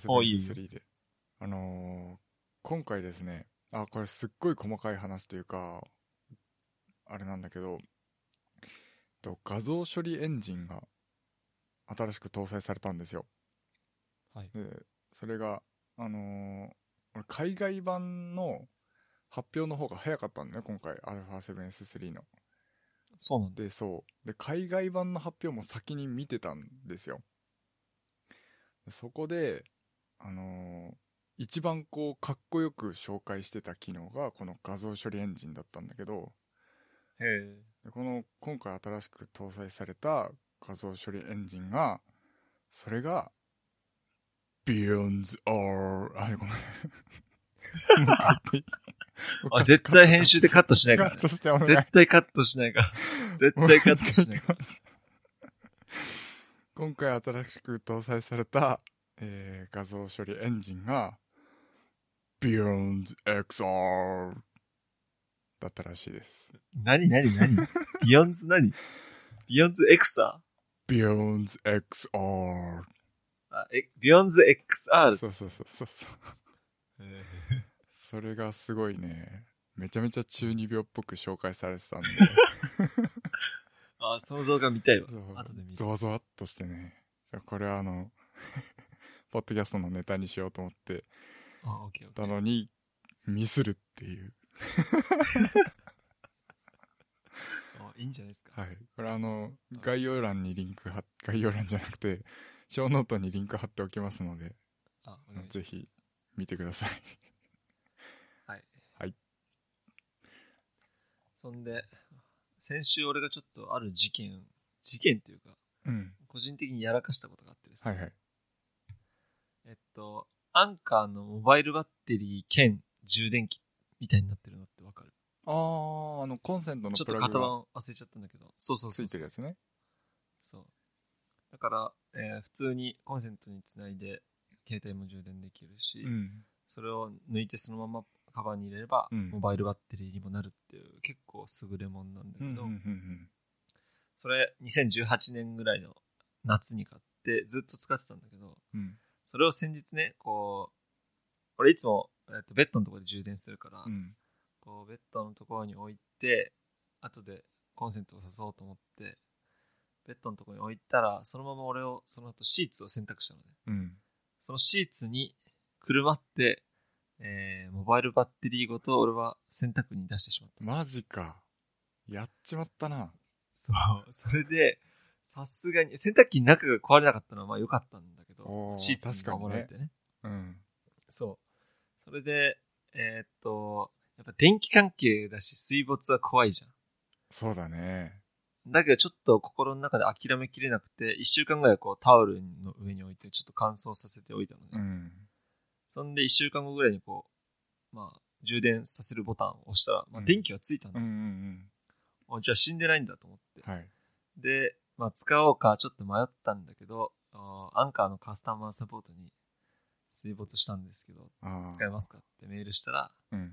おいいよ ?α7S3 で。あのー、今回ですね、あ、これすっごい細かい話というか、あれなんだけど、と画像処理エンジンが新しく搭載されたんですよ。はい。で、それが、あのー俺海外版の発表の方が早かったんだね、今回、α7S3 の。そうなんだ。で、そう。で、海外版の発表も先に見てたんですよ。でそこで、あのー一番こう、かっこよく紹介してた機能が、この画像処理エンジンだったんだけど、へこの、今回新しく搭載された画像処理エンジンが、それが、Beyond R、あ、ごめん。あ、絶対編集でカットしないからカッ。トしてお願い絶対カットしないから。絶対カットしないから。今回新しく搭載された、えー画像処理エンジンが Beyond XR だったらしいです。何何何？ BIONZ 何 BIONZ XR ーあ、え、 BIONZ XR。そうそうそうそうそう。へ それがすごいね、めちゃめちゃ中二病っぽく紹介されてたんで、あ、その動画見たいわ。後で見るゾワゾワっとしてね、じゃあこれはあの、ポッドキャストのネタにしようと思ってあ、オッケー。たのに、ミスるっていう。あいいんじゃないですか。はい。これあの、概要欄にリンク貼っ、概要欄じゃなくて、ショーノートにリンク貼っておきますので、あ、ぜひ見てください。はい。はい。そんで、先週俺がちょっとある事件、事件？っていうか、うん。個人的にやらかしたことがあってですね。はいはい。えっと、アンカーのモバイルバッテリー兼充電器みたいになってるのってわかる？あー、あの、コンセントのちょっと型番忘れちゃったんだけど。そうそうつそういてるやつね。そう。だから、えー普通にコンセントにつないで、携帯も充電できるし、うん。それを抜いてそのままカバンに入れれば、うんモバイルバッテリーにもなるっていう、結構優れもんなんだけど、それ2018年ぐらいの夏に買ってずっと使ってたんだけど。それを先日ね、こう、俺いつも、えっとベッドのところで充電するから、うん。こうベッドのところに置いて、後でコンセントを挿そうと思って、ベッドのところに置いたら、そのまま俺を、その後シーツを選択したのね。うん。そのシーツにくるまって、えー、モバイルバッテリーごと俺は洗濯に出してしまった。マジか。やっちまったな。そう。それで、さすがに、洗濯機の中が壊れなかったのはまあ良かったんだけおど、ーシーツに守られてね。うん。そう。それで、えーっと、やっぱ電気関係だし水没は怖いじゃん。そうだね。だけどちょっと心の中で諦めきれなくて、一週間ぐらいこうタオルの上に置いてちょっと乾燥させておいたのね。うん。そんで一週間後ぐらいにこう、まあ、充電させるボタンを押したら、まあ、うん電気がついたんだ、うんうんあじゃあ死んでないんだと思って。うん。はい。で、まあ、使おうかちょっと迷ったんだけど、アンカーのカスタマーサポートに水没したんですけど。使えますかってメールしたら、うん。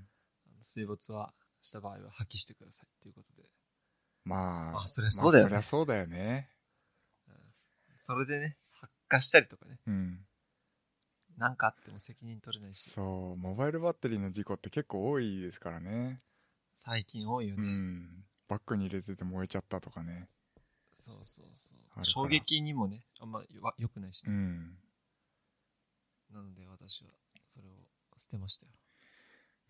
水没はした場合は破棄してくださいっていうことで、まあ。あそりゃそうだよねまあそりゃそうだよね。うんそれでね、発火したりとかね、うん。なんかあっても責任取れないし、そう、モバイルバッテリーの事故って結構多いですからね。最近多いようね。ん。バッグに入れてて燃えちゃったとかね。そうそうそう。衝撃にもね、あんまよ良くないしね、うん。なので私はそれを捨てましたよ。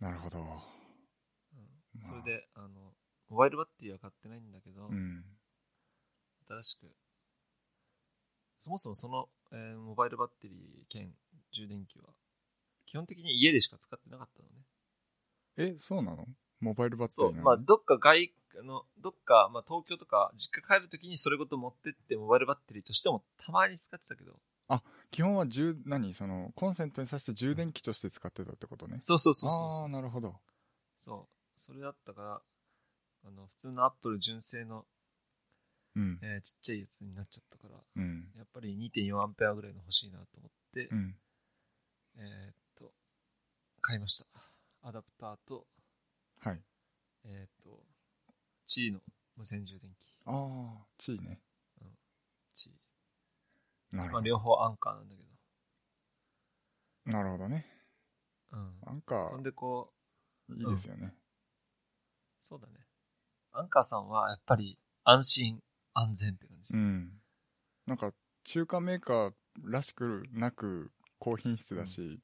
なるほど。うんまあそれで、あの、モバイルバッテリーは買ってないんだけど、うん。新しく、そもそもその、えーモバイルバッテリー兼充電器は、基本的に家でしか使ってなかったのね。え、そうなの？モバイルバッテリーまあ、どっか外、あの、どっか、まあ、東京とか、実家帰るときにそれごと持ってって、モバイルバッテリーとしてもたまに使ってたけど、基本は充、何？その、コンセントに挿して充電器として使ってたってことね。そうそうそうそうああ。なるほど。そう。それだったから、あの、普通のアップル純正の、うん。えーちっちゃいやつになっちゃったから、うん。やっぱり2.4アンペアぐらいの欲しいなと思って、うん。えーっと、買いました。アダプターと、はい。えーっと、チーの無線充電器。ああ、チーね。チー。まあ、なるほど。両方アンカーなんだけど。なるほどね。うん。なんかそん、でこう、いいですよね。そうだね。アンカーさんはやっぱり安心、安全って感じ。うん。なんか、中華メーカーらしくなく、高品質だし、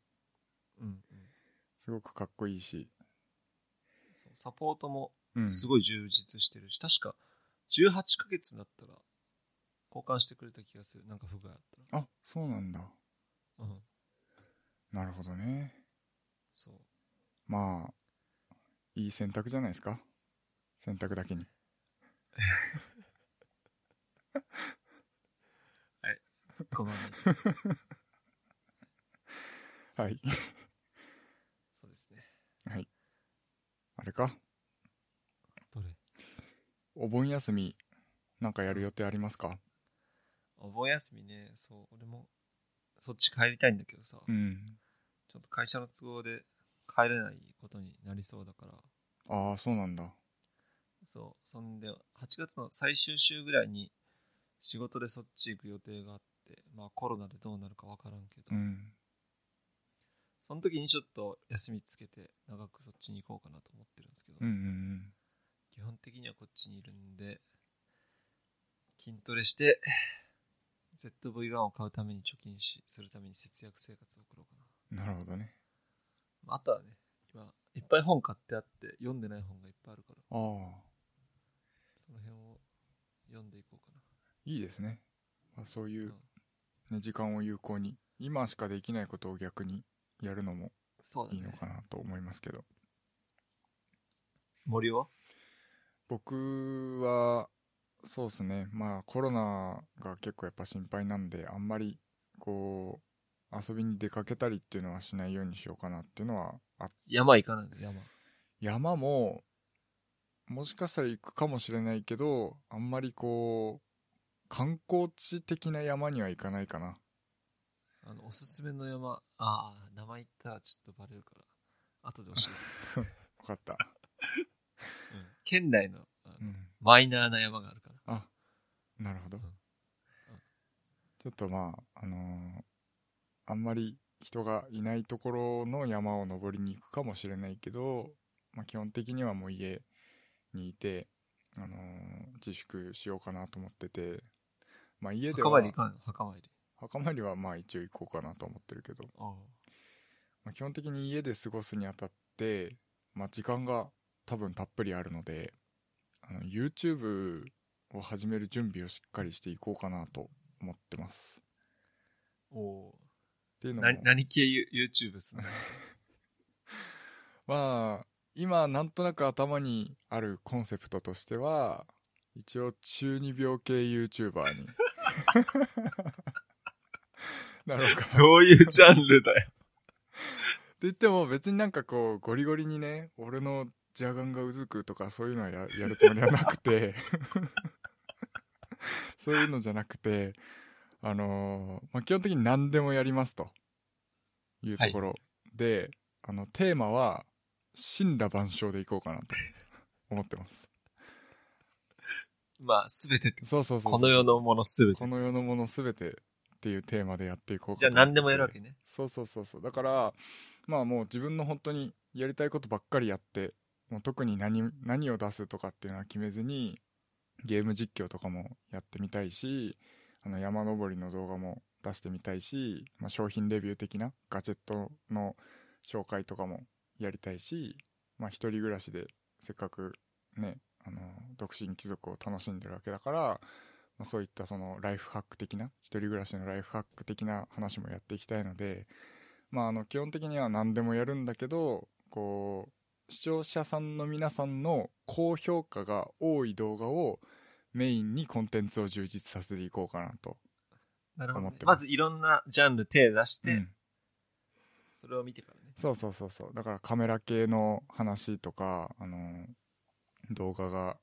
うん、うん。すごくかっこいいし。そうサポートもうん。すごい充実してるし、確か18ヶ月だったら交換してくれた気がする。なんか不具合あったあ、そうなんだ。ら。うん。なるほどね。そう。まあ、いい選択じゃないですか。選択だけに。突っ込まない。はい。そうですね。はい。あれかどれ？お盆休み、なんかやる予定ありますか？お盆休みね、そう、俺もそっち帰りたいんだけどさ、うん。ちょっと会社の都合で帰れないことになりそうだから、ああ、そうなんだ。そう、そんで、8月の最終週ぐらいに仕事でそっち行く予定があって、まあコロナでどうなるかわからんけど、うん。その時にちょっと休みつけて長くそっちに行こうかなと思ってるんですけど、うんうん基本的にはこっちにいるんで、筋トレして、ZV-1 を買うために貯金し、するために節約生活を送ろうかうん。なるほどね。な。あとはね、今、いっぱい本買ってあって、読んでない本がいっぱいあるから、ああ、その辺を読んでいこうかいいですね。まあ、そういな。ううん、ね、時間を有効に、今しかできないことを逆にやるのも。いいのかなと思いますけど。森は？僕は、そうですねまあコロナが結構やっぱ心配なんであんまりこう遊びに出かけたりっていうのはしないようにしようかなっていうのはあ山行かないの？山。山ももしかしたら行くかもしれないけどあんまりこう観光地的な山には行かないかな。あの、おすすめの山、ああ、名前言ったらちょっとバレるから、後で教えて。分かった、うん、県内のあのうん、マイナーな山があるから。あなるほど、うん。ちょっとまああのーあんまり人がいないところの山を登りに行くかもしれないけど、まあ、基本的にはもう家にいて、あのー自粛しようかなと思ってて、まあ、家で墓は参り行かんの？墓参り。墓参りはまあ一応行こうかなと思ってるけど、あまあ、基本的に家で過ごすにあたって、まあ、時間が多分たっぷりあるのであの YouTube を始める準備をしっかりしていこうかなと思ってます。おおっていうのも。何系？ユ YouTube すんの まあ今なんとなく頭にあるコンセプトとしては一応中二病系 YouTuber になろうかなってどういうジャンルだよ。言っても別になんかこうゴリゴリにね俺の邪眼がうずくとかそういうのはや やるつもりはなくて。そういうのじゃなくてあのーまあ、基本的に何でもやりますと。いうところ。で、あのテーマは神羅万象でいこうかなと思ってますまあ、すべてって、そうそうそうこの世のものすべてこ。の世のものすべてっていうテーマでやっていこうかじゃあ何でもやるわけね。そうそうそうそうだからまあもう自分の本当にやりたいことばっかりやってもう特に何何を出すとかっていうのは決めずにゲーム実況とかもやってみたいしあの山登りの動画も出してみたいし、まあ、商品レビュー的なガジェットの紹介とかもやりたいし、まあ、一人暮らしでせっかくねあの独身貴族を楽しんでるわけだから、まあ、そういったそのライフハック的な一人暮らしのライフハック的な話もやっていきたいので、まあ、あの基本的には何でもやるんだけどこう視聴者さんの皆さんの高評価が多い動画をメインにコンテンツを充実させていこうかなと、なるほどね、思ってまずいろんなジャンル手出して、うん。それを見てからね。そうそうそうそう。だからカメラ系の話とかあの動画が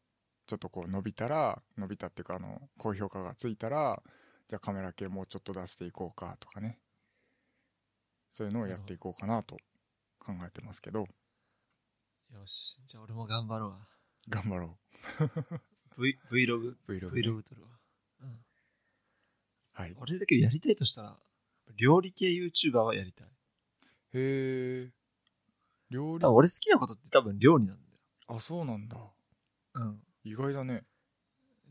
ちょっとこう伸びたら伸びたっていうかあの高評価がついたらじゃあカメラ系もうちょっと出していこうかとかねそういうのをやっていこうかなと考えてますけどよし。じゃあ俺も頑張ろうわ。頑張ろ v、Vlog? う Vlog ね Vlog 撮るわ。うん。はい俺だけどやりたいとしたら、料理系 YouTuber はやりたい。へえ料理俺好きなことって多分料理なんだよ。あそうなんだうん。意外だね。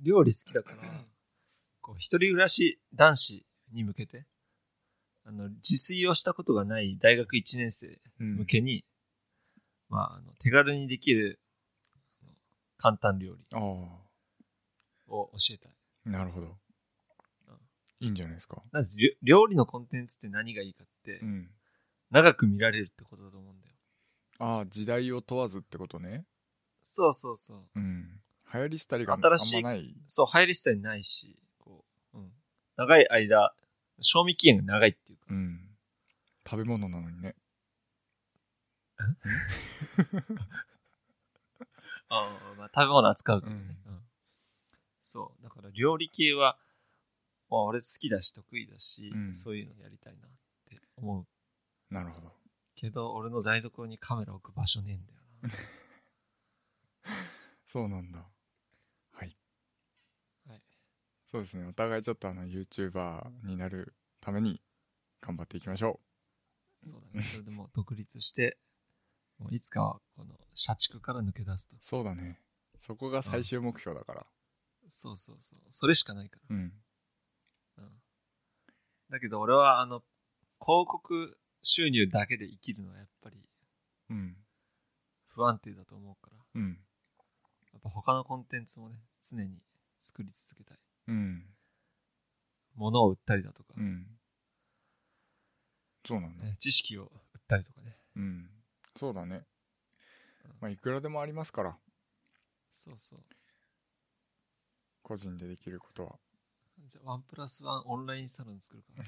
料理好きだから、こう、一人暮らし男子に向けて、あの、自炊をしたことがない大学1年生うん。向けに、まあ、あの、手軽にできる、あの簡単料理あを教えたい。あなるほど。うん。いいんじゃないですか。まず、料理のコンテンツって何がいいかってう、ん。長く見られるってことだと思うんだよ。ああ時代を問わずってことねそうそうそう。うん。流行り廃りがあん新しいまない。そう、入りしたりないし、こう、うん。長い間、賞味期限が長いっていうか、うん。食べ物なのにね。ああ、まあ、食べ物扱うからね、うん。うん。そう。だから料理系は、まあ俺好きだし得意だし、うん。そういうのやりたいなって思う。なるほど。けど、俺の台所にカメラ置く場所ねえんだよな。そうなんだはいはい。そうですねお互いちょっとあの YouTuber になるために頑張っていきましょそうだね。それでもう独立して、もういつかはこの社畜から抜け出すとう。そうだねそこが最終目標だからそうそうそう。それしかないから。うんうん。だけど俺はあの、広告収入だけで生きるのはやっぱりうん不安定だと思うから、うんやっぱ他のコンテンツもね、常に作り続けたい。うん物を売ったりだとか、うんそうなんだね知識を売ったりとかね。うんそうだねうんまあいくらでもありますからそうそう。個人でできることは。じゃあ、ワンプラスワンオンラインサロン作るか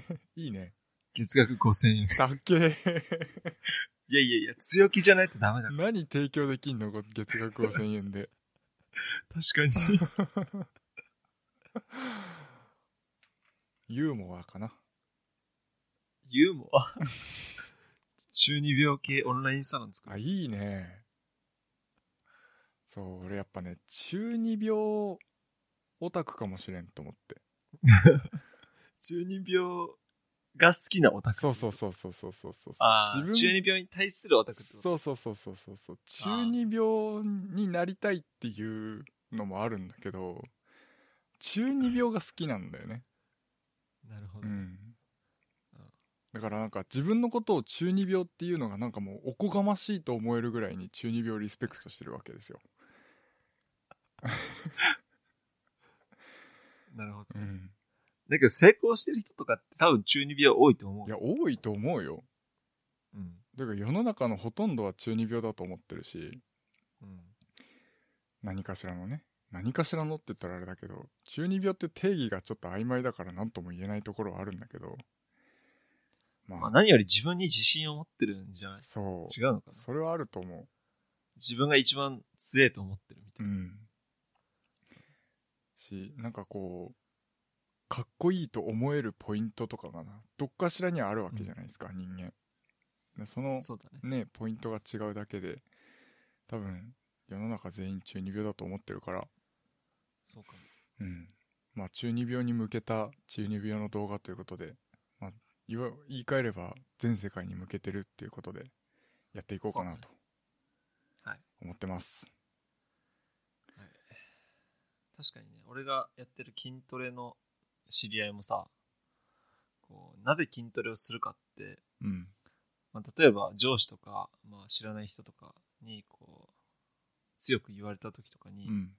ら。いいね。月額5000円。だっけいやいやいや、強気じゃないとダメだ。何提供できんの？月額5000円で。確かに。ユーモアかな。ユーモア？中二病系オンラインサロン作あ、る。いいね。そう、俺やっぱね、中二病オタクかもしれんと思って。中二病が好きなオタク。そうそうそうそうそうそうそう。あ分中二病に対するオタクってこと？そうそうそうそうそうそう。中二病になりたいっていうのもあるんだけど、中二病が好きなんだよね。なるほど。うん。だからなんか自分のことを中二病っていうのがなんかもうおこがましいと思えるぐらいに中二病をリスペクトしてるわけですよ。なるほど。うん。だけど成功してる人とかって多分中二病多いと思う。いや、多いと思うよ。うん。だから世の中のほとんどは中二病だと思ってるし、うん。何かしらのね。何かしらのって言ったらあれだけど、中二病って定義がちょっと曖昧だから何とも言えないところはあるんだけど、まあ、まあ何より自分に自信を持ってるんじゃない？そう。違うのかな？それはあると思自分が一番強えと思ってるみたう。いうな。ん。し、なんかこう、かっこいいと思えるポイントとかがな、どっかしらにはあるわけじゃないですか、人間。でその、そね。ね、ポイントが違うだけで、多分、世の中全員中二病だと思ってるから、そうかも。うん。まあ、中二病に向けた中二病の動画ということで、まあ、言わ言い換えれば全世界に向けてるっていうことで、やっていこうかなとはい。思ってます。はい、確かにね、俺がやってる筋トレの知り合いもさ、こうなぜ筋トレをするかって、うん。まあ、例えば上司とか、まあ、知らない人とかにこう強く言われた時とかに、うん。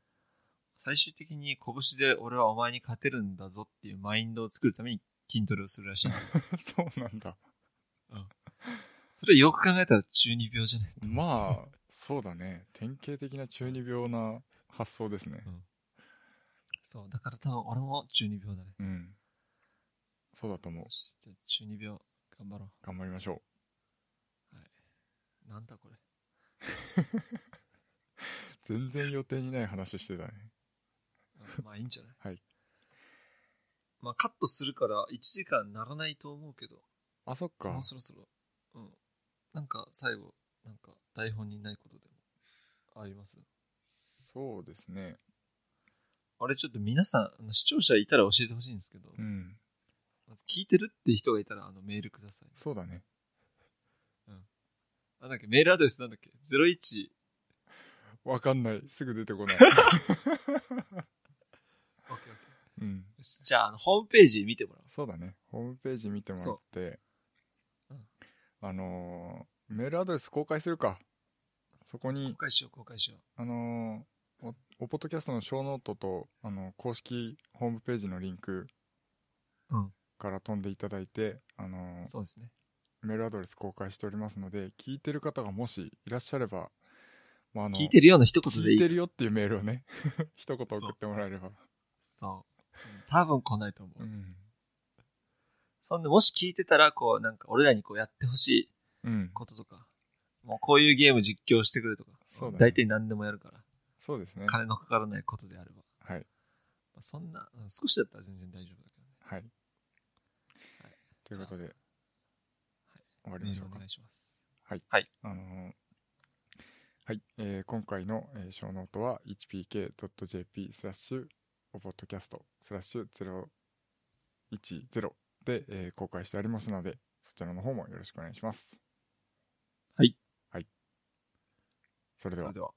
最終的に拳で俺はお前に勝てるんだぞっていうマインドを作るために筋トレをするらしい そうなんだ。それよく考えたら中二病じゃない？まあ、そうだね。典型的な中二病な発想ですね。そうだから多分俺も中二病だねうん。そうだと思うよ。しじゃあ中二病頑張ろ頑張りましょうはいなんだこれう。全然予定にない話してたね。あまあいいんじゃない？はい。まあカットするから1時間ならないと思うけどあ、そっかもう。そろそろうんなんか最後なんか台本にないことでもあります？そうですね。あれちょっと皆さんあの視聴者いたら教えてほしいんですけど、うん。まず聞いてるって人がいたらあのメールくださいそうだね。なんだっけ？メールアドレスなんだっけ ?01 わかんない。すぐ出てこない。じゃああのホームページ見てもらおうそうだね。ホームページ見てもらって、うんあのーメールアドレス公開するか。そこに公、開しよう公開しよあのーお、おポッドキャストのショーノートと、あの、公式ホームページのリンクううん。から飛んでいただいて、あのーそうですね。メールアドレス公開しておりますので、聞いてる方がもしいらっしゃれば、まあ、あの、聞いてるような一言でいい。聞いてるよっていうメールをね、一言送ってもらえれば。そう。う。ん多分来ないと思う、うん。そんでもし聞いてたらこうなんか俺らにこうやってほしいうん。こととかもうこういうゲーム実況してくれとかそうだね。大体何でもやるからそうですね。金のかからないことであれば、はい。まあそんなうん少しだったら全然大丈夫だけどねはい。はいということで、はい終わりましょうかお願。いしますあのーはい、えー今回の、えーショーノートは hpk.jp スラッシュおポッドキャストスラッシュ010で、えー公開してありますので、そちらの方もよろしくお願いします。はい。はい。それではそれで。は